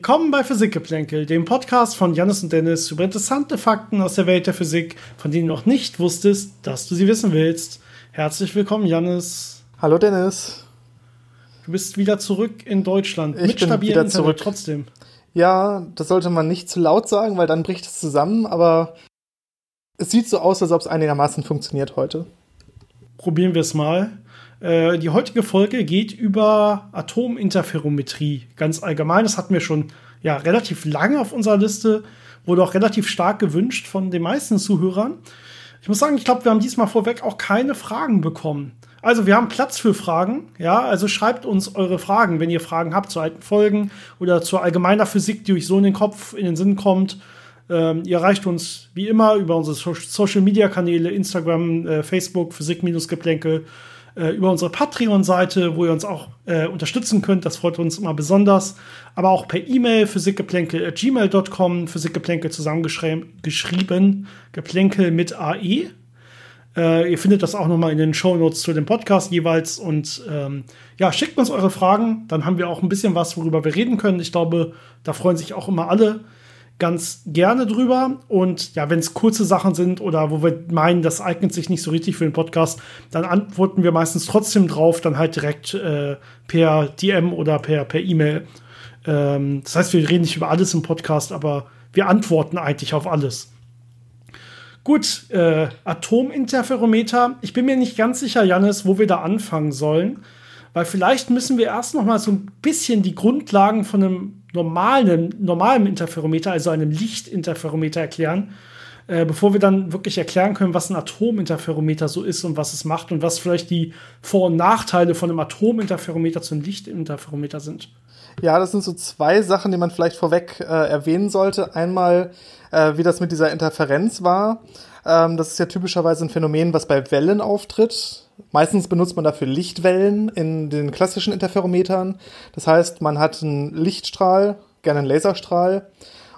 Willkommen bei Physikgeplänkel, dem Podcast von Janis und Dennis über interessante Fakten aus der Welt der Physik, von denen du noch nicht wusstest, dass du sie wissen willst. Herzlich willkommen, Janis. Hallo, Dennis. Du bist wieder zurück in Deutschland ich mit stabilem Internet zurück. trotzdem. Ja, das sollte man nicht zu laut sagen, weil dann bricht es zusammen, aber es sieht so aus, als ob es einigermaßen funktioniert heute. Probieren wir es mal. Äh, die heutige Folge geht über Atominterferometrie. Ganz allgemein, das hatten wir schon ja, relativ lange auf unserer Liste, wurde auch relativ stark gewünscht von den meisten Zuhörern. Ich muss sagen, ich glaube, wir haben diesmal vorweg auch keine Fragen bekommen. Also wir haben Platz für Fragen, ja, also schreibt uns eure Fragen, wenn ihr Fragen habt zu alten Folgen oder zur allgemeiner Physik, die euch so in den Kopf, in den Sinn kommt. Ähm, ihr erreicht uns wie immer über unsere Social Media Kanäle, Instagram, äh, Facebook, Physik-Geplänkel äh, über unsere Patreon-Seite, wo ihr uns auch äh, unterstützen könnt. Das freut uns immer besonders. Aber auch per E-Mail physikgeplänkel.gmail.com, Physikgeplänkel zusammengeschrieben, Geplänkel mit AE. Äh, ihr findet das auch nochmal in den Show Notes zu dem Podcast jeweils. Und ähm, ja, schickt uns eure Fragen. Dann haben wir auch ein bisschen was, worüber wir reden können. Ich glaube, da freuen sich auch immer alle ganz gerne drüber. Und ja, wenn es kurze Sachen sind oder wo wir meinen, das eignet sich nicht so richtig für den Podcast, dann antworten wir meistens trotzdem drauf, dann halt direkt äh, per DM oder per per E-Mail. Ähm, das heißt, wir reden nicht über alles im Podcast, aber wir antworten eigentlich auf alles. Gut, äh, Atominterferometer. Ich bin mir nicht ganz sicher, Janis, wo wir da anfangen sollen, weil vielleicht müssen wir erst noch mal so ein bisschen die Grundlagen von einem normalen, normalen Interferometer, also einem Lichtinterferometer erklären, äh, bevor wir dann wirklich erklären können, was ein Atominterferometer so ist und was es macht und was vielleicht die Vor- und Nachteile von einem Atominterferometer zum Lichtinterferometer sind. Ja, das sind so zwei Sachen, die man vielleicht vorweg äh, erwähnen sollte. Einmal, äh, wie das mit dieser Interferenz war. Ähm, das ist ja typischerweise ein Phänomen, was bei Wellen auftritt. Meistens benutzt man dafür Lichtwellen in den klassischen Interferometern. Das heißt, man hat einen Lichtstrahl, gerne einen Laserstrahl,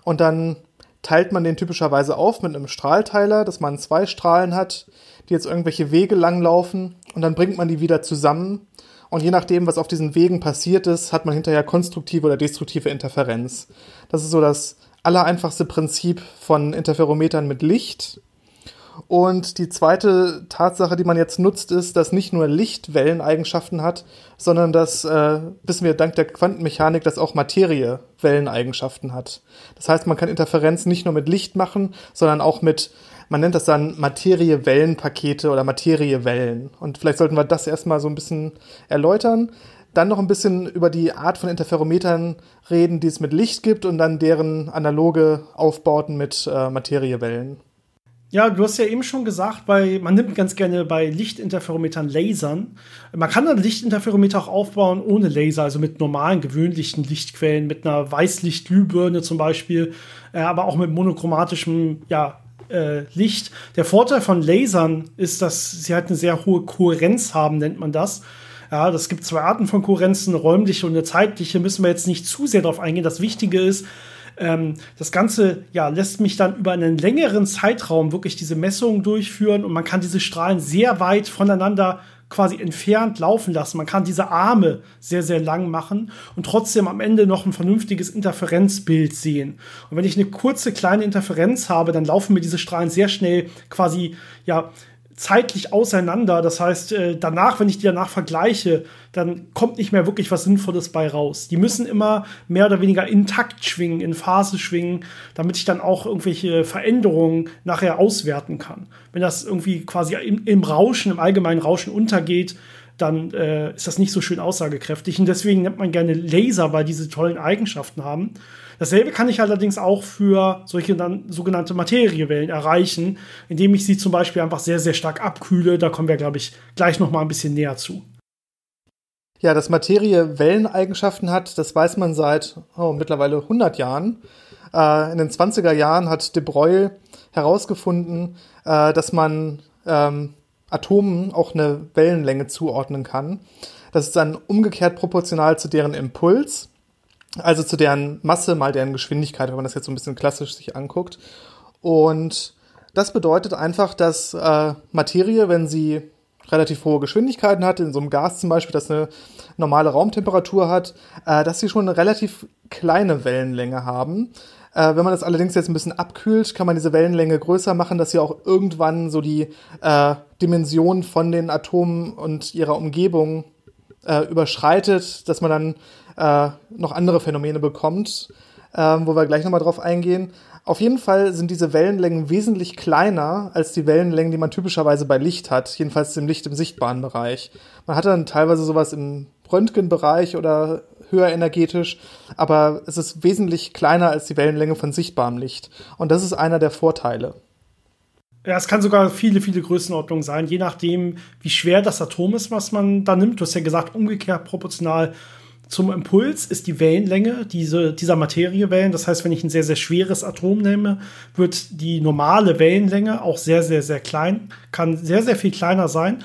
und dann teilt man den typischerweise auf mit einem Strahlteiler, dass man zwei Strahlen hat, die jetzt irgendwelche Wege langlaufen, und dann bringt man die wieder zusammen. Und je nachdem, was auf diesen Wegen passiert ist, hat man hinterher konstruktive oder destruktive Interferenz. Das ist so das allereinfachste Prinzip von Interferometern mit Licht. Und die zweite Tatsache, die man jetzt nutzt, ist, dass nicht nur Licht Welleneigenschaften hat, sondern dass, äh, wissen wir dank der Quantenmechanik, dass auch Materie Welleneigenschaften hat. Das heißt, man kann Interferenz nicht nur mit Licht machen, sondern auch mit, man nennt das dann Materiewellenpakete oder Materiewellen. Und vielleicht sollten wir das erstmal so ein bisschen erläutern. Dann noch ein bisschen über die Art von Interferometern reden, die es mit Licht gibt und dann deren analoge Aufbauten mit äh, Materiewellen. Ja, du hast ja eben schon gesagt, bei, man nimmt ganz gerne bei Lichtinterferometern Lasern. Man kann ein Lichtinterferometer auch aufbauen ohne Laser, also mit normalen, gewöhnlichen Lichtquellen, mit einer Weißlichtglühbirne zum Beispiel, äh, aber auch mit monochromatischem ja, äh, Licht. Der Vorteil von Lasern ist, dass sie halt eine sehr hohe Kohärenz haben, nennt man das. Ja, das gibt zwei Arten von Kohärenzen, eine räumliche und eine zeitliche. Müssen wir jetzt nicht zu sehr darauf eingehen. Das Wichtige ist, ähm, das Ganze ja, lässt mich dann über einen längeren Zeitraum wirklich diese Messungen durchführen und man kann diese Strahlen sehr weit voneinander quasi entfernt laufen lassen. Man kann diese Arme sehr, sehr lang machen und trotzdem am Ende noch ein vernünftiges Interferenzbild sehen. Und wenn ich eine kurze, kleine Interferenz habe, dann laufen mir diese Strahlen sehr schnell quasi, ja, zeitlich auseinander. Das heißt, äh, danach, wenn ich die danach vergleiche, dann kommt nicht mehr wirklich was Sinnvolles bei raus. Die müssen immer mehr oder weniger intakt schwingen, in Phase schwingen, damit ich dann auch irgendwelche Veränderungen nachher auswerten kann. Wenn das irgendwie quasi im, im Rauschen, im allgemeinen Rauschen untergeht, dann äh, ist das nicht so schön aussagekräftig. Und deswegen nennt man gerne Laser, weil diese tollen Eigenschaften haben. Dasselbe kann ich allerdings auch für solche dann sogenannte Materiewellen erreichen, indem ich sie zum Beispiel einfach sehr, sehr stark abkühle. Da kommen wir, glaube ich, gleich noch mal ein bisschen näher zu. Ja, dass Materie Welleneigenschaften hat, das weiß man seit oh, mittlerweile 100 Jahren. Äh, in den 20er Jahren hat de Broglie herausgefunden, äh, dass man ähm, Atomen auch eine Wellenlänge zuordnen kann. Das ist dann umgekehrt proportional zu deren Impuls, also zu deren Masse mal deren Geschwindigkeit, wenn man das jetzt so ein bisschen klassisch sich anguckt. Und das bedeutet einfach, dass äh, Materie, wenn sie relativ hohe Geschwindigkeiten hat, in so einem Gas zum Beispiel, das eine normale Raumtemperatur hat, äh, dass sie schon eine relativ kleine Wellenlänge haben. Äh, wenn man das allerdings jetzt ein bisschen abkühlt, kann man diese Wellenlänge größer machen, dass sie auch irgendwann so die äh, Dimension von den Atomen und ihrer Umgebung äh, überschreitet, dass man dann äh, noch andere Phänomene bekommt, äh, wo wir gleich nochmal drauf eingehen. Auf jeden Fall sind diese Wellenlängen wesentlich kleiner als die Wellenlängen, die man typischerweise bei Licht hat, jedenfalls im Licht im sichtbaren Bereich. Man hat dann teilweise sowas im Röntgenbereich oder höher energetisch, aber es ist wesentlich kleiner als die Wellenlänge von sichtbarem Licht. Und das ist einer der Vorteile. Ja, es kann sogar viele, viele Größenordnungen sein, je nachdem, wie schwer das Atom ist, was man da nimmt. Du hast ja gesagt, umgekehrt proportional zum Impuls ist die Wellenlänge diese, dieser Materiewellen. Das heißt, wenn ich ein sehr, sehr schweres Atom nehme, wird die normale Wellenlänge auch sehr, sehr, sehr klein, kann sehr, sehr viel kleiner sein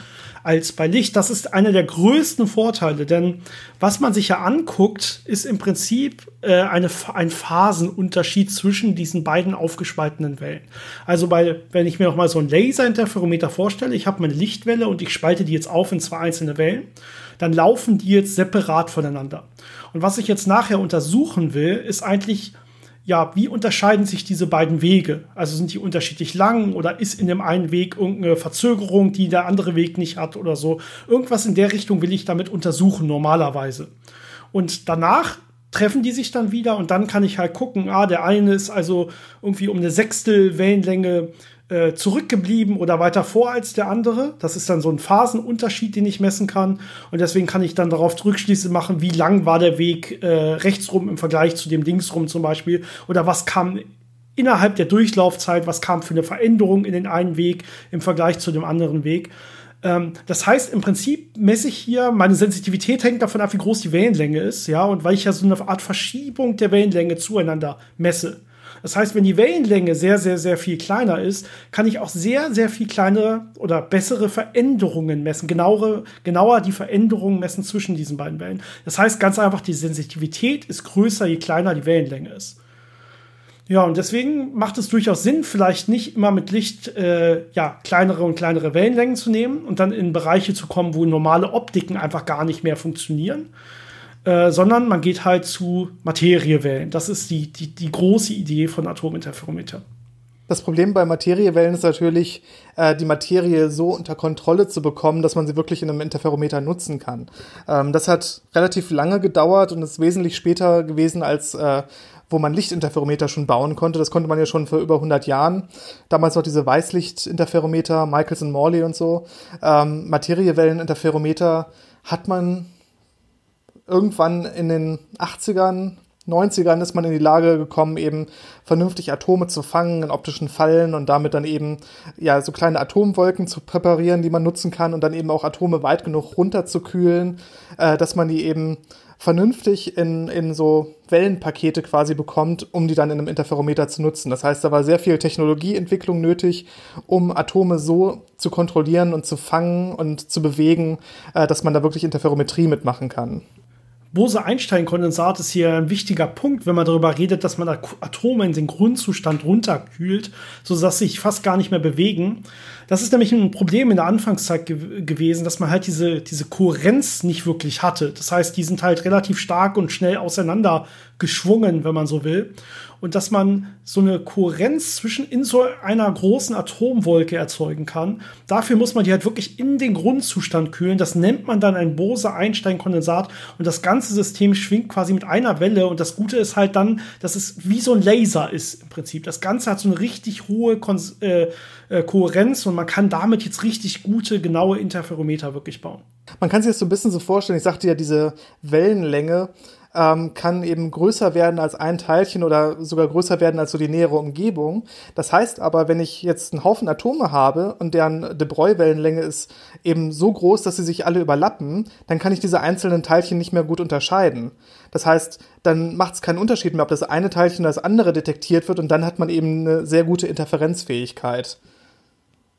als bei Licht. Das ist einer der größten Vorteile, denn was man sich ja anguckt, ist im Prinzip äh, eine, ein Phasenunterschied zwischen diesen beiden aufgespaltenen Wellen. Also bei, wenn ich mir noch mal so ein Laserinterferometer vorstelle, ich habe meine Lichtwelle und ich spalte die jetzt auf in zwei einzelne Wellen dann laufen die jetzt separat voneinander. Und was ich jetzt nachher untersuchen will, ist eigentlich, ja, wie unterscheiden sich diese beiden Wege? Also sind die unterschiedlich lang oder ist in dem einen Weg irgendeine Verzögerung, die der andere Weg nicht hat oder so? Irgendwas in der Richtung will ich damit untersuchen, normalerweise. Und danach treffen die sich dann wieder und dann kann ich halt gucken, ah, der eine ist also irgendwie um eine Sechstel Wellenlänge äh, zurückgeblieben oder weiter vor als der andere. Das ist dann so ein Phasenunterschied, den ich messen kann. Und deswegen kann ich dann darauf Rückschlüsse machen, wie lang war der Weg äh, rechtsrum im Vergleich zu dem linksrum zum Beispiel. Oder was kam innerhalb der Durchlaufzeit, was kam für eine Veränderung in den einen Weg im Vergleich zu dem anderen Weg. Ähm, das heißt, im Prinzip messe ich hier, meine Sensitivität hängt davon ab, wie groß die Wellenlänge ist, ja, und weil ich ja so eine Art Verschiebung der Wellenlänge zueinander messe. Das heißt, wenn die Wellenlänge sehr, sehr, sehr viel kleiner ist, kann ich auch sehr, sehr viel kleinere oder bessere Veränderungen messen, genauere, genauer die Veränderungen messen zwischen diesen beiden Wellen. Das heißt ganz einfach, die Sensitivität ist größer, je kleiner die Wellenlänge ist. Ja, und deswegen macht es durchaus Sinn, vielleicht nicht immer mit Licht äh, ja, kleinere und kleinere Wellenlängen zu nehmen und dann in Bereiche zu kommen, wo normale Optiken einfach gar nicht mehr funktionieren, äh, sondern man geht halt zu Materiewellen. Das ist die, die, die große Idee von Atominterferometer. Das Problem bei Materiewellen ist natürlich, äh, die Materie so unter Kontrolle zu bekommen, dass man sie wirklich in einem Interferometer nutzen kann. Ähm, das hat relativ lange gedauert und ist wesentlich später gewesen, als äh, wo man Lichtinterferometer schon bauen konnte. Das konnte man ja schon vor über 100 Jahren. Damals noch diese Weißlichtinterferometer, Michelson Morley und so. Ähm, Materiewelleninterferometer hat man irgendwann in den 80ern, 90ern ist man in die Lage gekommen, eben vernünftig Atome zu fangen in optischen Fallen und damit dann eben ja so kleine Atomwolken zu präparieren, die man nutzen kann und dann eben auch Atome weit genug runterzukühlen, äh, dass man die eben vernünftig in, in so Wellenpakete quasi bekommt, um die dann in einem Interferometer zu nutzen. Das heißt, da war sehr viel Technologieentwicklung nötig, um Atome so zu kontrollieren und zu fangen und zu bewegen, äh, dass man da wirklich Interferometrie mitmachen kann. Bose-Einstein-Kondensat ist hier ein wichtiger Punkt, wenn man darüber redet, dass man Atome in den Grundzustand runterkühlt, sodass sie sich fast gar nicht mehr bewegen. Das ist nämlich ein Problem in der Anfangszeit ge gewesen, dass man halt diese, diese Kohärenz nicht wirklich hatte. Das heißt, die sind halt relativ stark und schnell auseinander geschwungen, wenn man so will und dass man so eine Kohärenz zwischen in so einer großen Atomwolke erzeugen kann. Dafür muss man die halt wirklich in den Grundzustand kühlen. Das nennt man dann ein Bose-Einstein-Kondensat und das ganze System schwingt quasi mit einer Welle und das Gute ist halt dann, dass es wie so ein Laser ist im Prinzip. Das Ganze hat so eine richtig hohe Kon äh, äh, Kohärenz und man kann damit jetzt richtig gute, genaue Interferometer wirklich bauen. Man kann sich das so ein bisschen so vorstellen, ich sagte ja, diese Wellenlänge ähm, kann eben größer werden als ein Teilchen oder sogar größer werden als so die nähere Umgebung. Das heißt aber, wenn ich jetzt einen Haufen Atome habe und deren de Broglie-Wellenlänge ist eben so groß, dass sie sich alle überlappen, dann kann ich diese einzelnen Teilchen nicht mehr gut unterscheiden. Das heißt, dann macht es keinen Unterschied mehr, ob das eine Teilchen oder das andere detektiert wird und dann hat man eben eine sehr gute Interferenzfähigkeit.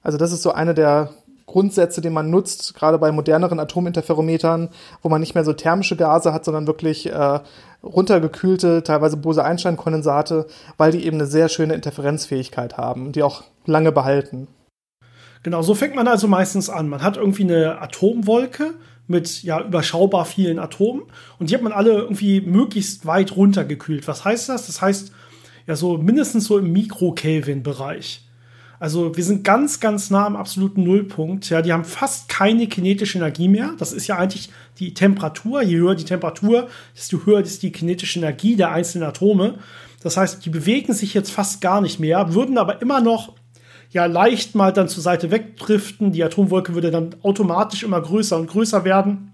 Also das ist so eine der Grundsätze, die man nutzt, gerade bei moderneren Atominterferometern, wo man nicht mehr so thermische Gase hat, sondern wirklich äh, runtergekühlte, teilweise Bose-Einstein-Kondensate, weil die eben eine sehr schöne Interferenzfähigkeit haben, die auch lange behalten. Genau, so fängt man also meistens an. Man hat irgendwie eine Atomwolke mit ja überschaubar vielen Atomen und die hat man alle irgendwie möglichst weit runtergekühlt. Was heißt das? Das heißt ja so mindestens so im Mikrokelvin-Bereich. Also wir sind ganz, ganz nah am absoluten Nullpunkt. Ja, die haben fast keine kinetische Energie mehr. Das ist ja eigentlich die Temperatur. Je höher die Temperatur, desto höher ist die kinetische Energie der einzelnen Atome. Das heißt, die bewegen sich jetzt fast gar nicht mehr, würden aber immer noch ja leicht mal dann zur Seite wegdriften. Die Atomwolke würde dann automatisch immer größer und größer werden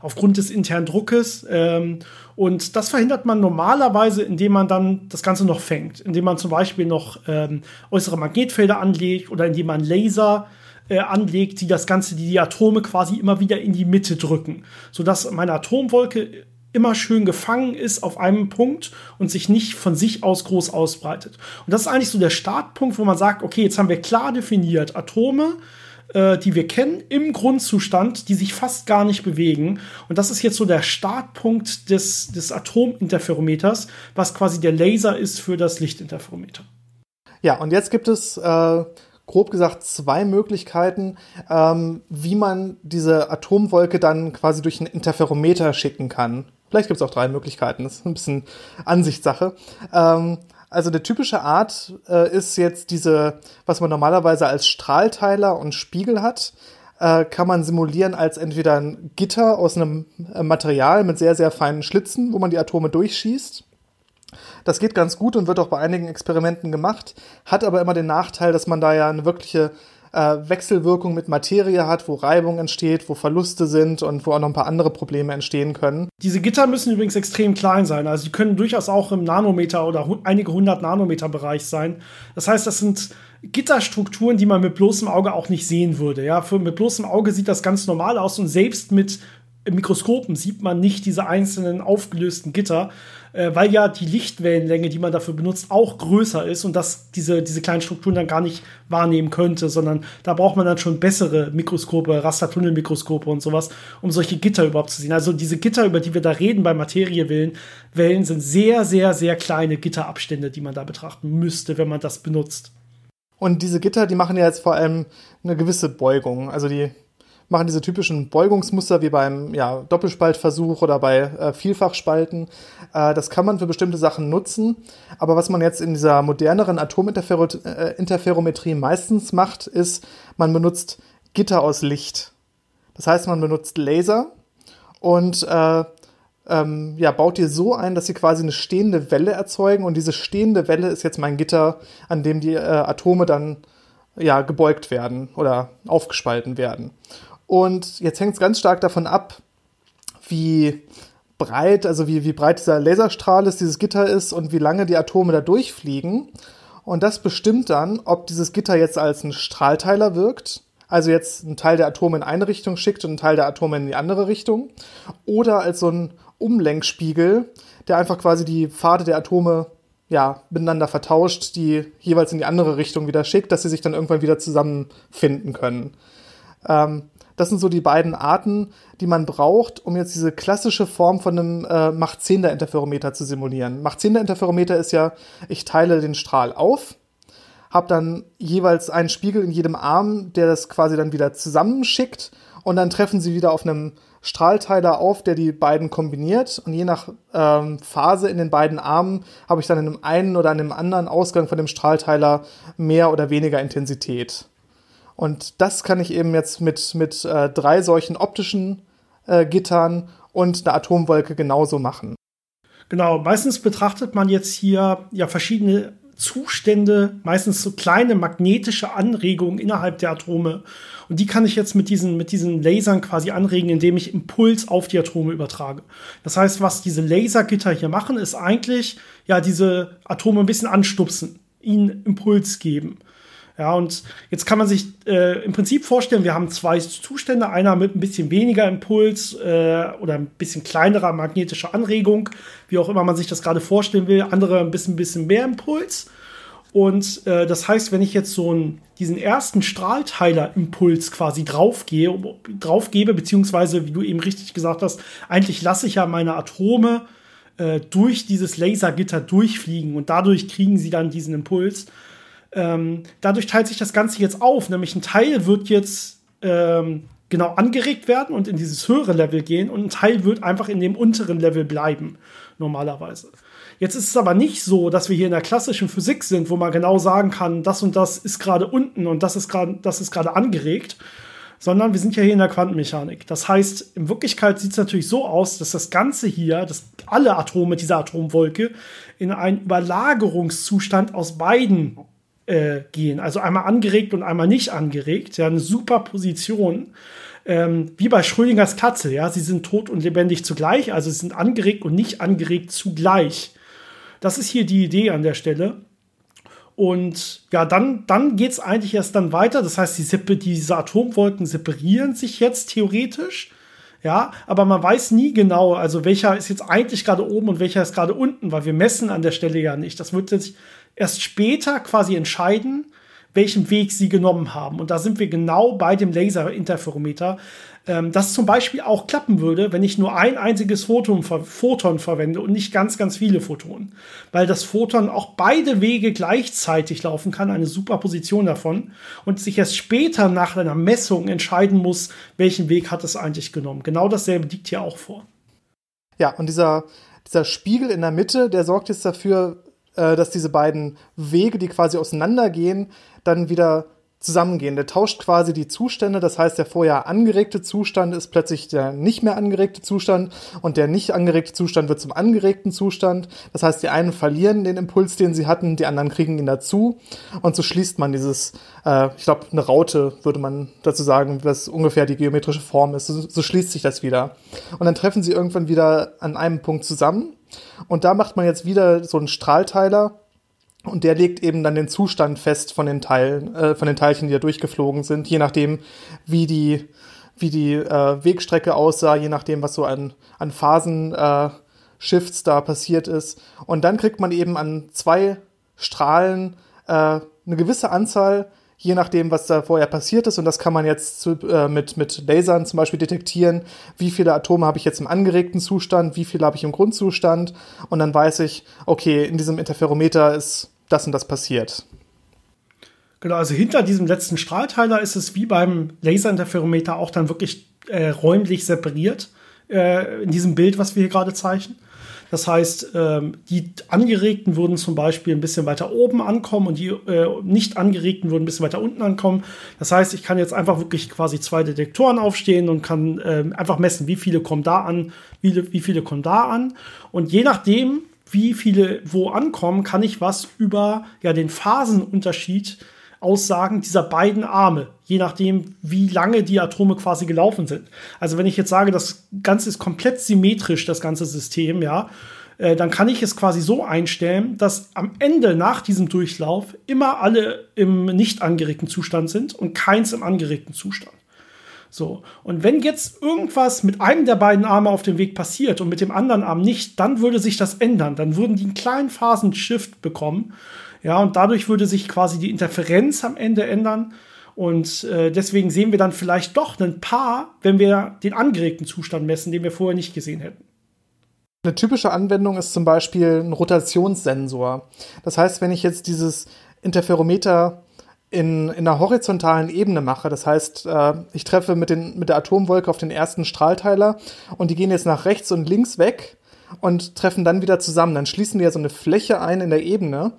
aufgrund des internen Druckes. Ähm, und das verhindert man normalerweise, indem man dann das Ganze noch fängt, indem man zum Beispiel noch ähm, äußere Magnetfelder anlegt oder indem man Laser äh, anlegt, die das Ganze, die die Atome quasi immer wieder in die Mitte drücken, sodass meine Atomwolke immer schön gefangen ist auf einem Punkt und sich nicht von sich aus groß ausbreitet. Und das ist eigentlich so der Startpunkt, wo man sagt, okay, jetzt haben wir klar definiert Atome, äh, die wir kennen, im Grundzustand, die sich fast gar nicht bewegen. Und das ist jetzt so der Startpunkt des, des Atominterferometers, was quasi der Laser ist für das Lichtinterferometer. Ja, und jetzt gibt es äh, grob gesagt zwei Möglichkeiten, ähm, wie man diese Atomwolke dann quasi durch ein Interferometer schicken kann. Vielleicht gibt es auch drei Möglichkeiten, das ist ein bisschen Ansichtssache. Ähm, also der typische Art äh, ist jetzt diese, was man normalerweise als Strahlteiler und Spiegel hat, äh, kann man simulieren als entweder ein Gitter aus einem äh, Material mit sehr, sehr feinen Schlitzen, wo man die Atome durchschießt. Das geht ganz gut und wird auch bei einigen Experimenten gemacht, hat aber immer den Nachteil, dass man da ja eine wirkliche äh, Wechselwirkung mit Materie hat, wo Reibung entsteht, wo Verluste sind und wo auch noch ein paar andere Probleme entstehen können. Diese Gitter müssen übrigens extrem klein sein. Also die können durchaus auch im Nanometer oder einige hundert Nanometer Bereich sein. Das heißt, das sind Gitterstrukturen, die man mit bloßem Auge auch nicht sehen würde. Ja, für, mit bloßem Auge sieht das ganz normal aus und selbst mit Mikroskopen sieht man nicht diese einzelnen aufgelösten Gitter äh, weil ja die Lichtwellenlänge, die man dafür benutzt, auch größer ist und das diese, diese kleinen Strukturen dann gar nicht wahrnehmen könnte, sondern da braucht man dann schon bessere Mikroskope, Rastertunnelmikroskope und sowas, um solche Gitter überhaupt zu sehen. Also diese Gitter, über die wir da reden bei Materiewellen, Wellen sind sehr, sehr, sehr kleine Gitterabstände, die man da betrachten müsste, wenn man das benutzt. Und diese Gitter, die machen ja jetzt vor allem eine gewisse Beugung. Also die machen diese typischen Beugungsmuster wie beim ja, Doppelspaltversuch oder bei äh, Vielfachspalten. Äh, das kann man für bestimmte Sachen nutzen. Aber was man jetzt in dieser moderneren Atominterferometrie meistens macht, ist, man benutzt Gitter aus Licht. Das heißt, man benutzt Laser und äh, ähm, ja, baut die so ein, dass sie quasi eine stehende Welle erzeugen. Und diese stehende Welle ist jetzt mein Gitter, an dem die äh, Atome dann ja, gebeugt werden oder aufgespalten werden. Und jetzt hängt es ganz stark davon ab, wie breit, also wie, wie breit dieser Laserstrahl ist, dieses Gitter ist und wie lange die Atome da durchfliegen. Und das bestimmt dann, ob dieses Gitter jetzt als ein Strahlteiler wirkt, also jetzt einen Teil der Atome in eine Richtung schickt und einen Teil der Atome in die andere Richtung, oder als so ein Umlenkspiegel, der einfach quasi die Pfade der Atome ja, miteinander vertauscht, die jeweils in die andere Richtung wieder schickt, dass sie sich dann irgendwann wieder zusammenfinden können. Ähm, das sind so die beiden Arten, die man braucht, um jetzt diese klassische Form von einem äh, Mach-10er-Interferometer zu simulieren. Mach-10er-Interferometer ist ja, ich teile den Strahl auf, habe dann jeweils einen Spiegel in jedem Arm, der das quasi dann wieder zusammenschickt und dann treffen sie wieder auf einem Strahlteiler auf, der die beiden kombiniert und je nach ähm, Phase in den beiden Armen habe ich dann in einem einen oder einem anderen Ausgang von dem Strahlteiler mehr oder weniger Intensität. Und das kann ich eben jetzt mit, mit äh, drei solchen optischen äh, Gittern und einer Atomwolke genauso machen. Genau, meistens betrachtet man jetzt hier ja verschiedene Zustände, meistens so kleine magnetische Anregungen innerhalb der Atome. Und die kann ich jetzt mit diesen, mit diesen Lasern quasi anregen, indem ich Impuls auf die Atome übertrage. Das heißt, was diese Lasergitter hier machen, ist eigentlich, ja, diese Atome ein bisschen anstupsen, ihnen Impuls geben. Ja, und jetzt kann man sich äh, im Prinzip vorstellen, wir haben zwei Zustände, einer mit ein bisschen weniger Impuls äh, oder ein bisschen kleinerer magnetischer Anregung, wie auch immer man sich das gerade vorstellen will, andere ein bisschen, bisschen mehr Impuls. Und äh, das heißt, wenn ich jetzt so einen, diesen ersten Strahlteiler-Impuls quasi draufgehe, draufgebe, beziehungsweise, wie du eben richtig gesagt hast, eigentlich lasse ich ja meine Atome äh, durch dieses Lasergitter durchfliegen und dadurch kriegen sie dann diesen Impuls. Ähm, dadurch teilt sich das Ganze jetzt auf, nämlich ein Teil wird jetzt ähm, genau angeregt werden und in dieses höhere Level gehen und ein Teil wird einfach in dem unteren Level bleiben, normalerweise. Jetzt ist es aber nicht so, dass wir hier in der klassischen Physik sind, wo man genau sagen kann, das und das ist gerade unten und das ist gerade, angeregt, sondern wir sind ja hier in der Quantenmechanik. Das heißt, in Wirklichkeit sieht es natürlich so aus, dass das Ganze hier, dass alle Atome dieser Atomwolke in einen Überlagerungszustand aus beiden äh, gehen. Also einmal angeregt und einmal nicht angeregt. Ja, eine super Position. Ähm, wie bei Schrödingers Katze, ja, sie sind tot und lebendig zugleich, also sie sind angeregt und nicht angeregt zugleich. Das ist hier die Idee an der Stelle. Und ja, dann, dann geht es eigentlich erst dann weiter. Das heißt, die, diese Atomwolken separieren sich jetzt theoretisch. Ja, aber man weiß nie genau, also welcher ist jetzt eigentlich gerade oben und welcher ist gerade unten, weil wir messen an der Stelle ja nicht. Das wird sich erst später quasi entscheiden, welchen Weg sie genommen haben. Und da sind wir genau bei dem Laserinterferometer, ähm, das zum Beispiel auch klappen würde, wenn ich nur ein einziges Photon, Photon verwende und nicht ganz, ganz viele Photonen. Weil das Photon auch beide Wege gleichzeitig laufen kann, eine Superposition davon, und sich erst später nach einer Messung entscheiden muss, welchen Weg hat es eigentlich genommen. Genau dasselbe liegt hier auch vor. Ja, und dieser, dieser Spiegel in der Mitte, der sorgt jetzt dafür, äh, dass diese beiden Wege, die quasi auseinandergehen, dann wieder zusammengehen. Der tauscht quasi die Zustände, das heißt, der vorher angeregte Zustand ist plötzlich der nicht mehr angeregte Zustand und der nicht angeregte Zustand wird zum angeregten Zustand. Das heißt, die einen verlieren den Impuls, den sie hatten, die anderen kriegen ihn dazu und so schließt man dieses, äh, ich glaube, eine Raute würde man dazu sagen, was ungefähr die geometrische Form ist. So, so schließt sich das wieder. Und dann treffen sie irgendwann wieder an einem Punkt zusammen und da macht man jetzt wieder so einen Strahlteiler und der legt eben dann den Zustand fest von den Teilen, äh, von den Teilchen, die da durchgeflogen sind, je nachdem, wie die, wie die äh, Wegstrecke aussah, je nachdem, was so an, an Phasen äh, da passiert ist. Und dann kriegt man eben an zwei Strahlen äh, eine gewisse Anzahl je nachdem, was da vorher passiert ist. Und das kann man jetzt zu, äh, mit, mit Lasern zum Beispiel detektieren. Wie viele Atome habe ich jetzt im angeregten Zustand? Wie viele habe ich im Grundzustand? Und dann weiß ich, okay, in diesem Interferometer ist das und das passiert. Genau, also hinter diesem letzten Strahlteiler ist es wie beim Laserinterferometer auch dann wirklich äh, räumlich separiert äh, in diesem Bild, was wir hier gerade zeichnen. Das heißt, ähm, die Angeregten würden zum Beispiel ein bisschen weiter oben ankommen und die äh, nicht Angeregten würden ein bisschen weiter unten ankommen. Das heißt, ich kann jetzt einfach wirklich quasi zwei Detektoren aufstehen und kann ähm, einfach messen, wie viele kommen da an, wie, wie viele kommen da an. Und je nachdem, wie viele wo ankommen, kann ich was über ja, den Phasenunterschied Aussagen dieser beiden Arme, je nachdem, wie lange die Atome quasi gelaufen sind. Also wenn ich jetzt sage, das Ganze ist komplett symmetrisch, das ganze System, ja, äh, dann kann ich es quasi so einstellen, dass am Ende nach diesem Durchlauf immer alle im nicht angeregten Zustand sind und keins im angeregten Zustand. So. Und wenn jetzt irgendwas mit einem der beiden Arme auf dem Weg passiert und mit dem anderen Arm nicht, dann würde sich das ändern. Dann würden die einen kleinen Phasenshift bekommen. Ja, und dadurch würde sich quasi die Interferenz am Ende ändern. Und äh, deswegen sehen wir dann vielleicht doch ein paar, wenn wir den angeregten Zustand messen, den wir vorher nicht gesehen hätten. Eine typische Anwendung ist zum Beispiel ein Rotationssensor. Das heißt, wenn ich jetzt dieses Interferometer in, in einer horizontalen Ebene mache, das heißt, äh, ich treffe mit, den, mit der Atomwolke auf den ersten Strahlteiler und die gehen jetzt nach rechts und links weg und treffen dann wieder zusammen. Dann schließen wir ja so eine Fläche ein in der Ebene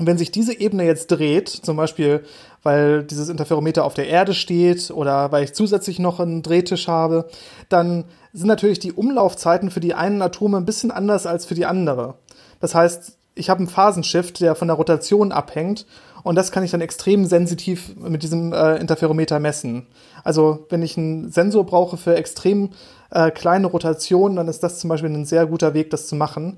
und wenn sich diese Ebene jetzt dreht, zum Beispiel, weil dieses Interferometer auf der Erde steht oder weil ich zusätzlich noch einen Drehtisch habe, dann sind natürlich die Umlaufzeiten für die einen Atome ein bisschen anders als für die andere. Das heißt, ich habe einen Phasenshift, der von der Rotation abhängt und das kann ich dann extrem sensitiv mit diesem äh, Interferometer messen. Also wenn ich einen Sensor brauche für extrem äh, kleine Rotationen, dann ist das zum Beispiel ein sehr guter Weg, das zu machen.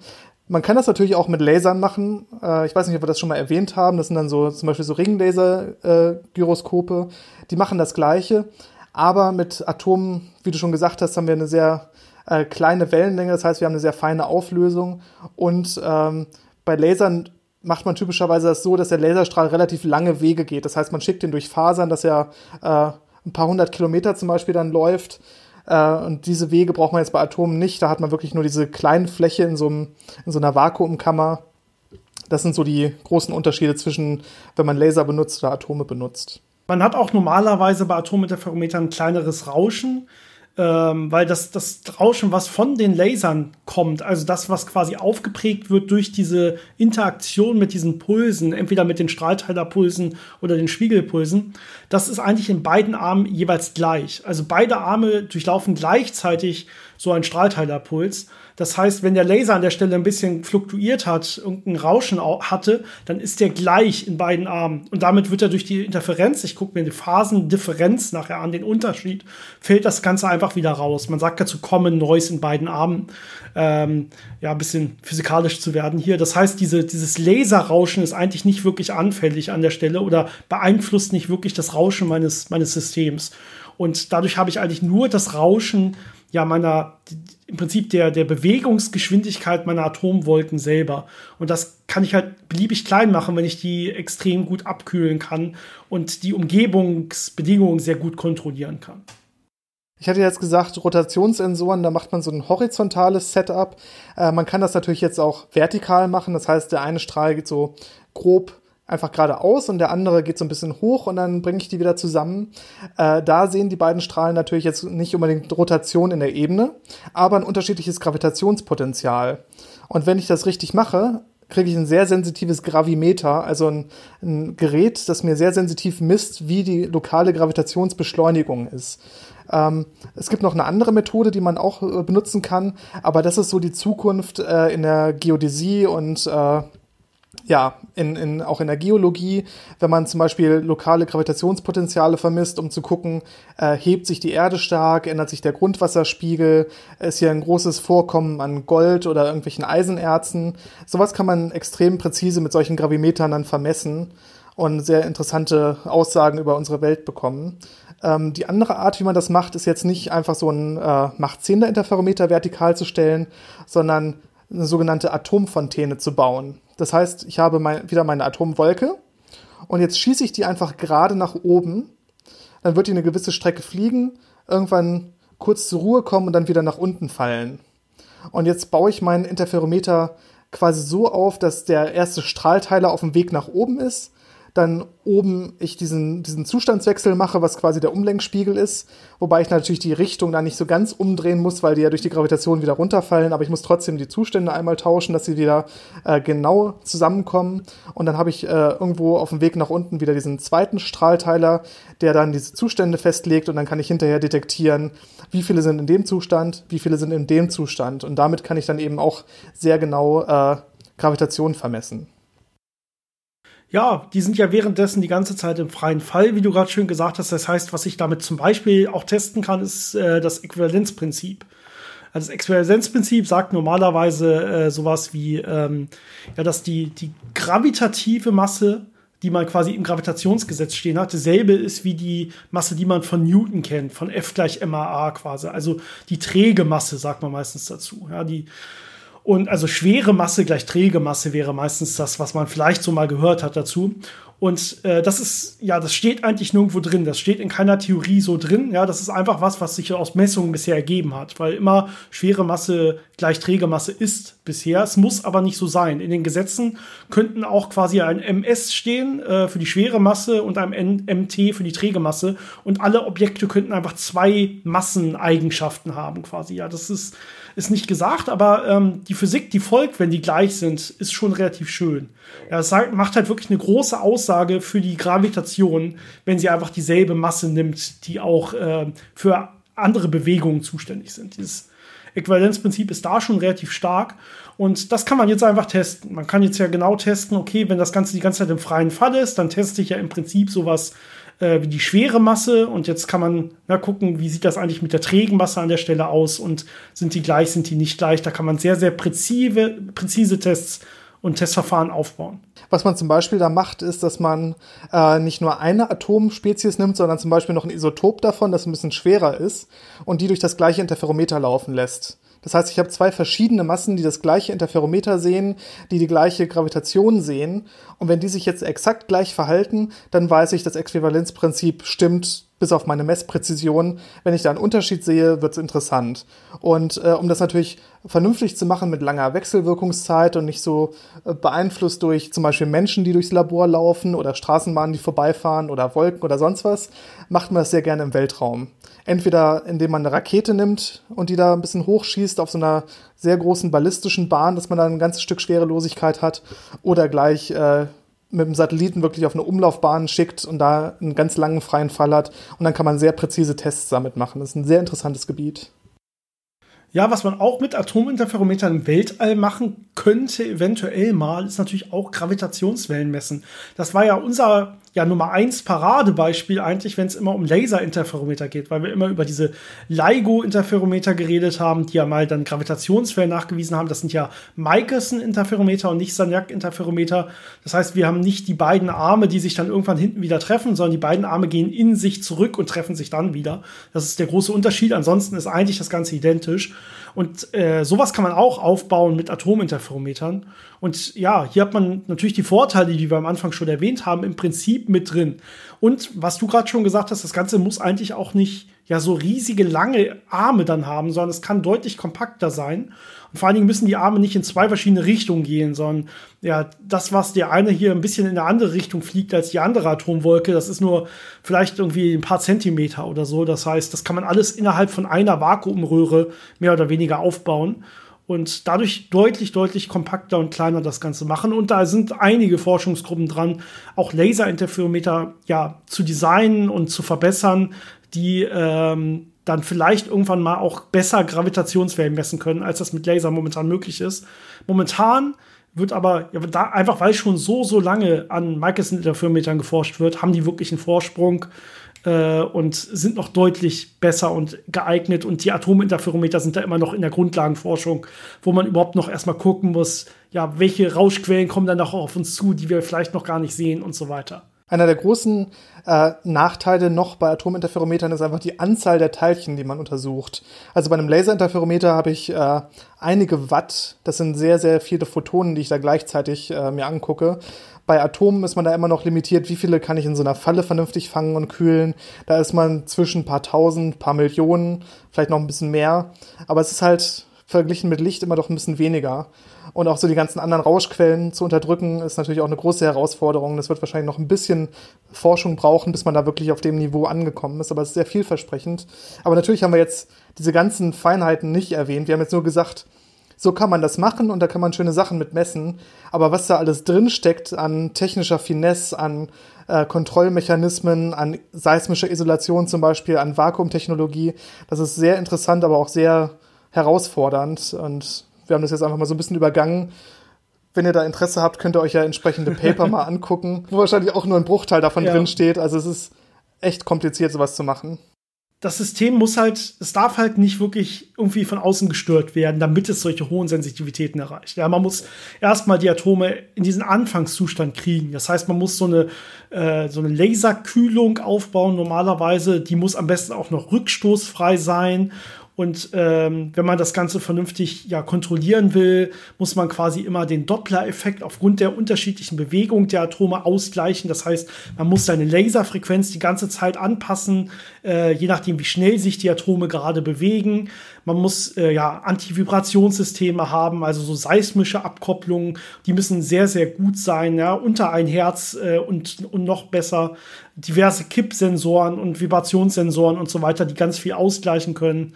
Man kann das natürlich auch mit Lasern machen. Äh, ich weiß nicht, ob wir das schon mal erwähnt haben. Das sind dann so zum Beispiel so Ringlaser-Gyroskope. Äh, die machen das Gleiche. Aber mit Atomen, wie du schon gesagt hast, haben wir eine sehr äh, kleine Wellenlänge. Das heißt, wir haben eine sehr feine Auflösung. Und ähm, bei Lasern macht man typischerweise das so, dass der Laserstrahl relativ lange Wege geht. Das heißt, man schickt ihn durch Fasern, dass er äh, ein paar hundert Kilometer zum Beispiel dann läuft. Äh, und diese Wege braucht man jetzt bei Atomen nicht. Da hat man wirklich nur diese kleine Fläche in so, einem, in so einer Vakuumkammer. Das sind so die großen Unterschiede zwischen, wenn man Laser benutzt oder Atome benutzt. Man hat auch normalerweise bei Atominterferometern ein kleineres Rauschen ähm, weil das, das Rauschen, was von den Lasern kommt, also das, was quasi aufgeprägt wird durch diese Interaktion mit diesen Pulsen, entweder mit den Strahlteilerpulsen oder den Spiegelpulsen, das ist eigentlich in beiden Armen jeweils gleich. Also beide Arme durchlaufen gleichzeitig so einen Strahlteilerpuls. Das heißt, wenn der Laser an der Stelle ein bisschen fluktuiert hat, irgendein Rauschen hatte, dann ist der gleich in beiden Armen. Und damit wird er durch die Interferenz, ich gucke mir die Phasendifferenz nachher an, den Unterschied, fällt das Ganze einfach wieder raus. Man sagt dazu Common Noise in beiden Armen. Ähm, ja, ein bisschen physikalisch zu werden hier. Das heißt, diese, dieses Laserrauschen ist eigentlich nicht wirklich anfällig an der Stelle oder beeinflusst nicht wirklich das Rauschen meines, meines Systems. Und dadurch habe ich eigentlich nur das Rauschen ja meiner im Prinzip der, der Bewegungsgeschwindigkeit meiner Atomwolken selber. Und das kann ich halt beliebig klein machen, wenn ich die extrem gut abkühlen kann und die Umgebungsbedingungen sehr gut kontrollieren kann. Ich hatte jetzt gesagt, Rotationssensoren, da macht man so ein horizontales Setup. Äh, man kann das natürlich jetzt auch vertikal machen. Das heißt, der eine Strahl geht so grob einfach geradeaus und der andere geht so ein bisschen hoch und dann bringe ich die wieder zusammen. Äh, da sehen die beiden Strahlen natürlich jetzt nicht unbedingt Rotation in der Ebene, aber ein unterschiedliches Gravitationspotenzial. Und wenn ich das richtig mache, kriege ich ein sehr sensitives Gravimeter, also ein, ein, Gerät, das mir sehr sensitiv misst, wie die lokale Gravitationsbeschleunigung ist. Ähm, es gibt noch eine andere Methode, die man auch äh, benutzen kann, aber das ist so die Zukunft äh, in der Geodäsie und äh, ja, in, in, auch in der Geologie, wenn man zum Beispiel lokale Gravitationspotenziale vermisst, um zu gucken, äh, hebt sich die Erde stark, ändert sich der Grundwasserspiegel, ist hier ein großes Vorkommen an Gold oder irgendwelchen Eisenerzen. Sowas kann man extrem präzise mit solchen Gravimetern dann vermessen und sehr interessante Aussagen über unsere Welt bekommen. Ähm, die andere Art, wie man das macht, ist jetzt nicht einfach so ein äh, Macht-10er-Interferometer vertikal zu stellen, sondern eine sogenannte Atomfontäne zu bauen. Das heißt, ich habe mein, wieder meine Atomwolke und jetzt schieße ich die einfach gerade nach oben. Dann wird die eine gewisse Strecke fliegen, irgendwann kurz zur Ruhe kommen und dann wieder nach unten fallen. Und jetzt baue ich meinen Interferometer quasi so auf, dass der erste Strahlteiler auf dem Weg nach oben ist dann oben ich diesen, diesen Zustandswechsel mache, was quasi der Umlenkspiegel ist, wobei ich natürlich die Richtung da nicht so ganz umdrehen muss, weil die ja durch die Gravitation wieder runterfallen, aber ich muss trotzdem die Zustände einmal tauschen, dass sie wieder äh, genau zusammenkommen. Und dann habe ich äh, irgendwo auf dem Weg nach unten wieder diesen zweiten Strahlteiler, der dann diese Zustände festlegt. Und dann kann ich hinterher detektieren, wie viele sind in dem Zustand, wie viele sind in dem Zustand. Und damit kann ich dann eben auch sehr genau äh, Gravitation vermessen. Ja, die sind ja währenddessen die ganze Zeit im freien Fall, wie du gerade schön gesagt hast. Das heißt, was ich damit zum Beispiel auch testen kann, ist äh, das Äquivalenzprinzip. Also das Äquivalenzprinzip sagt normalerweise äh, sowas wie, ähm, ja, dass die, die gravitative Masse, die man quasi im Gravitationsgesetz stehen hat, dieselbe ist wie die Masse, die man von Newton kennt, von F gleich MAA quasi. Also die träge Masse, sagt man meistens dazu. Ja, die, und also schwere Masse gleich träge Masse wäre meistens das, was man vielleicht so mal gehört hat dazu. Und äh, das ist, ja, das steht eigentlich nirgendwo drin. Das steht in keiner Theorie so drin. Ja, das ist einfach was, was sich aus Messungen bisher ergeben hat, weil immer schwere Masse gleich träge Masse ist bisher. Es muss aber nicht so sein. In den Gesetzen könnten auch quasi ein MS stehen äh, für die schwere Masse und ein MT für die träge Masse. Und alle Objekte könnten einfach zwei Masseneigenschaften haben quasi. Ja, das ist ist nicht gesagt, aber ähm, die Physik, die folgt, wenn die gleich sind, ist schon relativ schön. Ja, es macht halt wirklich eine große Aussage für die Gravitation, wenn sie einfach dieselbe Masse nimmt, die auch äh, für andere Bewegungen zuständig sind. Dieses Äquivalenzprinzip ist da schon relativ stark. Und das kann man jetzt einfach testen. Man kann jetzt ja genau testen, okay, wenn das Ganze die ganze Zeit im freien Fall ist, dann teste ich ja im Prinzip sowas äh, wie die schwere Masse. Und jetzt kann man na, gucken, wie sieht das eigentlich mit der trägen Masse an der Stelle aus und sind die gleich, sind die nicht gleich. Da kann man sehr, sehr präzise, präzise Tests und Testverfahren aufbauen. Was man zum Beispiel da macht, ist, dass man äh, nicht nur eine Atomspezies nimmt, sondern zum Beispiel noch ein Isotop davon, das ein bisschen schwerer ist und die durch das gleiche Interferometer laufen lässt. Das heißt, ich habe zwei verschiedene Massen, die das gleiche Interferometer sehen, die die gleiche Gravitation sehen. Und wenn die sich jetzt exakt gleich verhalten, dann weiß ich, das Äquivalenzprinzip stimmt bis auf meine Messpräzision. Wenn ich da einen Unterschied sehe, wird es interessant. Und äh, um das natürlich vernünftig zu machen mit langer Wechselwirkungszeit und nicht so äh, beeinflusst durch zum Beispiel Menschen, die durchs Labor laufen oder Straßenbahnen, die vorbeifahren oder Wolken oder sonst was, macht man das sehr gerne im Weltraum. Entweder indem man eine Rakete nimmt und die da ein bisschen hochschießt auf so einer sehr großen ballistischen Bahn, dass man da ein ganzes Stück Schwerelosigkeit hat, oder gleich äh, mit dem Satelliten wirklich auf eine Umlaufbahn schickt und da einen ganz langen freien Fall hat. Und dann kann man sehr präzise Tests damit machen. Das ist ein sehr interessantes Gebiet. Ja, was man auch mit Atominterferometern im Weltall machen könnte, eventuell mal, ist natürlich auch Gravitationswellen messen. Das war ja unser ja Nummer eins Paradebeispiel eigentlich, wenn es immer um Laserinterferometer geht, weil wir immer über diese LIGO-Interferometer geredet haben, die ja mal dann Gravitationswellen nachgewiesen haben. Das sind ja Michelson-Interferometer und nicht Sagnac-Interferometer. Das heißt, wir haben nicht die beiden Arme, die sich dann irgendwann hinten wieder treffen, sondern die beiden Arme gehen in sich zurück und treffen sich dann wieder. Das ist der große Unterschied. Ansonsten ist eigentlich das Ganze identisch. Und äh, sowas kann man auch aufbauen mit Atominterferometern. Und ja, hier hat man natürlich die Vorteile, die wir am Anfang schon erwähnt haben, im Prinzip mit drin. Und was du gerade schon gesagt hast, das Ganze muss eigentlich auch nicht ja so riesige lange Arme dann haben, sondern es kann deutlich kompakter sein. Und vor allen Dingen müssen die Arme nicht in zwei verschiedene Richtungen gehen, sondern ja, das, was der eine hier ein bisschen in eine andere Richtung fliegt als die andere Atomwolke, das ist nur vielleicht irgendwie ein paar Zentimeter oder so. Das heißt, das kann man alles innerhalb von einer Vakuumröhre mehr oder weniger aufbauen und dadurch deutlich, deutlich kompakter und kleiner das Ganze machen. Und da sind einige Forschungsgruppen dran, auch Laserinterferometer ja zu designen und zu verbessern, die ähm, dann vielleicht irgendwann mal auch besser Gravitationswellen messen können, als das mit Laser momentan möglich ist. Momentan wird aber, ja, da, einfach weil schon so, so lange an Michelson-Interferometern geforscht wird, haben die wirklich einen Vorsprung äh, und sind noch deutlich besser und geeignet. Und die Atominterferometer sind da immer noch in der Grundlagenforschung, wo man überhaupt noch erstmal gucken muss, ja, welche Rauschquellen kommen dann noch auf uns zu, die wir vielleicht noch gar nicht sehen und so weiter. Einer der großen äh, Nachteile noch bei Atominterferometern ist einfach die Anzahl der Teilchen, die man untersucht. Also bei einem Laserinterferometer habe ich äh, einige Watt. Das sind sehr, sehr viele Photonen, die ich da gleichzeitig äh, mir angucke. Bei Atomen ist man da immer noch limitiert, wie viele kann ich in so einer Falle vernünftig fangen und kühlen. Da ist man zwischen ein paar tausend, paar Millionen, vielleicht noch ein bisschen mehr. Aber es ist halt verglichen mit Licht immer doch ein bisschen weniger. Und auch so die ganzen anderen Rauschquellen zu unterdrücken, ist natürlich auch eine große Herausforderung. Das wird wahrscheinlich noch ein bisschen Forschung brauchen, bis man da wirklich auf dem Niveau angekommen ist. Aber es ist sehr vielversprechend. Aber natürlich haben wir jetzt diese ganzen Feinheiten nicht erwähnt. Wir haben jetzt nur gesagt, so kann man das machen und da kann man schöne Sachen mit messen. Aber was da alles drin steckt an technischer Finesse, an äh, Kontrollmechanismen, an seismischer Isolation zum Beispiel, an Vakuumtechnologie, das ist sehr interessant, aber auch sehr herausfordernd. Und wir haben das jetzt einfach mal so ein bisschen übergangen. Wenn ihr da Interesse habt, könnt ihr euch ja entsprechende Paper mal angucken, wo wahrscheinlich auch nur ein Bruchteil davon ja. drin steht. Also es ist echt kompliziert, sowas zu machen. Das System muss halt, es darf halt nicht wirklich irgendwie von außen gestört werden, damit es solche hohen Sensitivitäten erreicht. Ja, man muss erstmal die Atome in diesen Anfangszustand kriegen. Das heißt, man muss so eine, äh, so eine Laserkühlung aufbauen normalerweise. Die muss am besten auch noch rückstoßfrei sein und ähm, wenn man das Ganze vernünftig ja kontrollieren will, muss man quasi immer den Doppler-Effekt aufgrund der unterschiedlichen Bewegung der Atome ausgleichen. Das heißt, man muss seine Laserfrequenz die ganze Zeit anpassen, äh, je nachdem, wie schnell sich die Atome gerade bewegen. Man muss äh, ja Antivibrationssysteme haben, also so seismische Abkopplungen, die müssen sehr, sehr gut sein, ja, unter ein Herz äh, und, und noch besser. Diverse Kippsensoren und Vibrationssensoren und so weiter, die ganz viel ausgleichen können.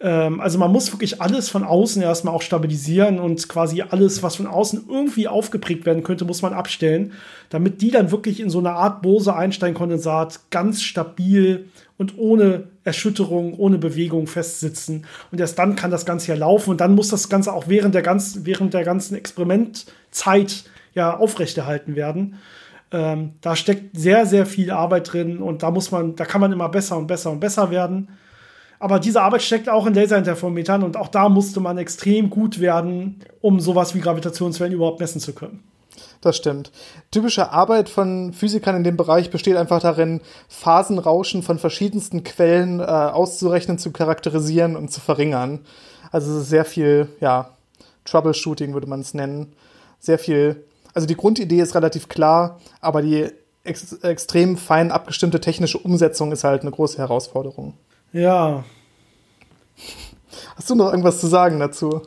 Ähm, also man muss wirklich alles von außen erstmal auch stabilisieren und quasi alles, was von außen irgendwie aufgeprägt werden könnte, muss man abstellen, damit die dann wirklich in so eine Art Bose-Einstein-Kondensat ganz stabil und ohne Erschütterung, ohne Bewegung festsitzen. Und erst dann kann das Ganze ja laufen und dann muss das Ganze auch während der ganzen, während der ganzen Experimentzeit ja aufrechterhalten werden. Ähm, da steckt sehr, sehr viel Arbeit drin und da muss man, da kann man immer besser und besser und besser werden. Aber diese Arbeit steckt auch in Laserinterferometern und auch da musste man extrem gut werden, um sowas wie Gravitationswellen überhaupt messen zu können. Das stimmt. Typische Arbeit von Physikern in dem Bereich besteht einfach darin, Phasenrauschen von verschiedensten Quellen äh, auszurechnen, zu charakterisieren und zu verringern. Also es ist sehr viel, ja, Troubleshooting würde man es nennen. Sehr viel also die Grundidee ist relativ klar, aber die ex extrem fein abgestimmte technische Umsetzung ist halt eine große Herausforderung. Ja. Hast du noch irgendwas zu sagen dazu?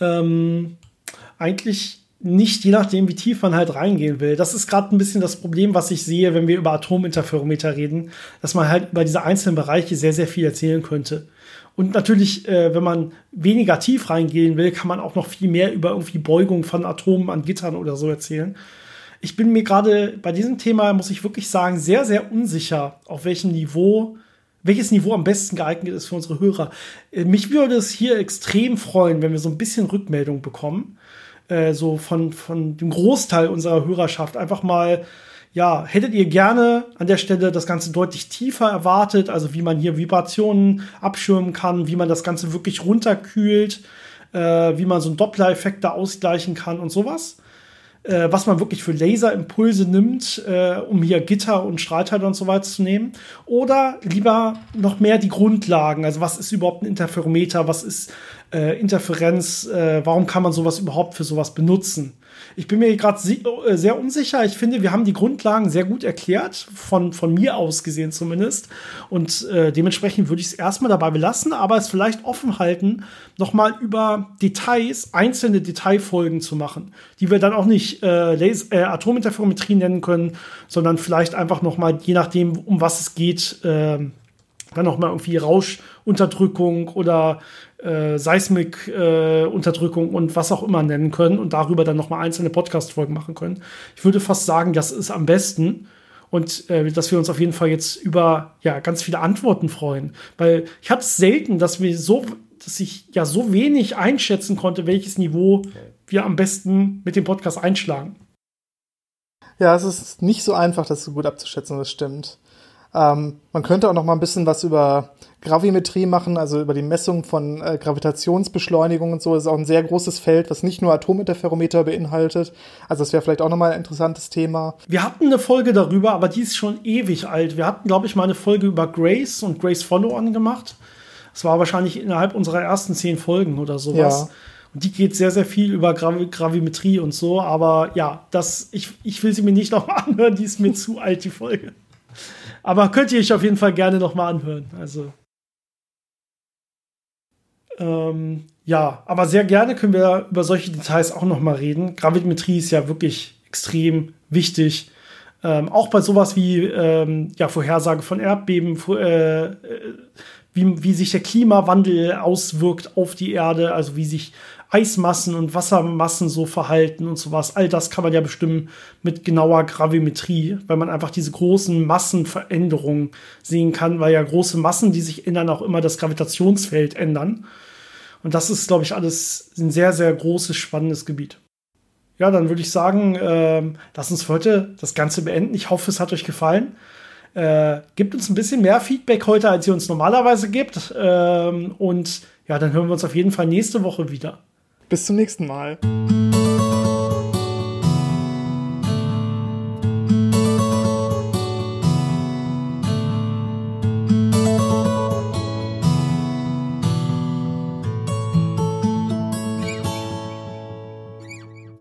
Ähm, eigentlich nicht, je nachdem, wie tief man halt reingehen will. Das ist gerade ein bisschen das Problem, was ich sehe, wenn wir über Atominterferometer reden, dass man halt über diese einzelnen Bereiche sehr, sehr viel erzählen könnte. Und natürlich, äh, wenn man weniger tief reingehen will, kann man auch noch viel mehr über irgendwie Beugung von Atomen an Gittern oder so erzählen. Ich bin mir gerade bei diesem Thema, muss ich wirklich sagen, sehr, sehr unsicher, auf welchem Niveau, welches Niveau am besten geeignet ist für unsere Hörer. Äh, mich würde es hier extrem freuen, wenn wir so ein bisschen Rückmeldung bekommen, äh, so von, von dem Großteil unserer Hörerschaft einfach mal ja, hättet ihr gerne an der Stelle das Ganze deutlich tiefer erwartet, also wie man hier Vibrationen abschirmen kann, wie man das Ganze wirklich runterkühlt, äh, wie man so einen Doppler-Effekt da ausgleichen kann und sowas. Äh, was man wirklich für Laserimpulse nimmt, äh, um hier Gitter und Strahlteile und so weiter zu nehmen. Oder lieber noch mehr die Grundlagen. Also was ist überhaupt ein Interferometer? Was ist äh, Interferenz? Äh, warum kann man sowas überhaupt für sowas benutzen? Ich bin mir gerade äh, sehr unsicher. Ich finde, wir haben die Grundlagen sehr gut erklärt, von, von mir aus gesehen zumindest. Und äh, dementsprechend würde ich es erstmal dabei belassen, aber es vielleicht offen halten, nochmal über Details, einzelne Detailfolgen zu machen, die wir dann auch nicht äh, äh, Atominterferometrie nennen können, sondern vielleicht einfach nochmal, je nachdem, um was es geht, dann nochmal irgendwie Rauschunterdrückung oder äh, Seismik-Unterdrückung äh, und was auch immer nennen können und darüber dann nochmal einzelne Podcast-Folgen machen können. Ich würde fast sagen, das ist am besten und äh, dass wir uns auf jeden Fall jetzt über ja ganz viele Antworten freuen, weil ich hatte es selten, dass wir so, dass ich ja so wenig einschätzen konnte, welches Niveau wir am besten mit dem Podcast einschlagen. Ja, es ist nicht so einfach, das so gut abzuschätzen, das stimmt. Ähm, man könnte auch noch mal ein bisschen was über Gravimetrie machen, also über die Messung von äh, Gravitationsbeschleunigung und so. Das ist auch ein sehr großes Feld, was nicht nur Atominterferometer beinhaltet. Also das wäre vielleicht auch noch mal ein interessantes Thema. Wir hatten eine Folge darüber, aber die ist schon ewig alt. Wir hatten, glaube ich, mal eine Folge über Grace und Grace Follow-on gemacht. Das war wahrscheinlich innerhalb unserer ersten zehn Folgen oder sowas. Ja. Und die geht sehr, sehr viel über Gravi Gravimetrie und so. Aber ja, das, ich, ich will sie mir nicht noch mal anhören, die ist mir zu alt, die Folge. Aber könnt ihr euch auf jeden Fall gerne noch mal anhören. Also. Ähm, ja, aber sehr gerne können wir über solche Details auch noch mal reden. Gravimetrie ist ja wirklich extrem wichtig. Ähm, auch bei sowas wie ähm, ja, Vorhersage von Erdbeben, äh, äh, wie, wie sich der Klimawandel auswirkt auf die Erde, also wie sich Eismassen und Wassermassen so verhalten und sowas. All das kann man ja bestimmen mit genauer Gravimetrie, weil man einfach diese großen Massenveränderungen sehen kann, weil ja große Massen, die sich ändern, auch immer das Gravitationsfeld ändern. Und das ist, glaube ich, alles ein sehr, sehr großes, spannendes Gebiet. Ja, dann würde ich sagen, äh, lass uns heute das Ganze beenden. Ich hoffe, es hat euch gefallen. Äh, gibt uns ein bisschen mehr Feedback heute, als ihr uns normalerweise gibt. Ähm, und ja, dann hören wir uns auf jeden Fall nächste Woche wieder. Bis zum nächsten Mal.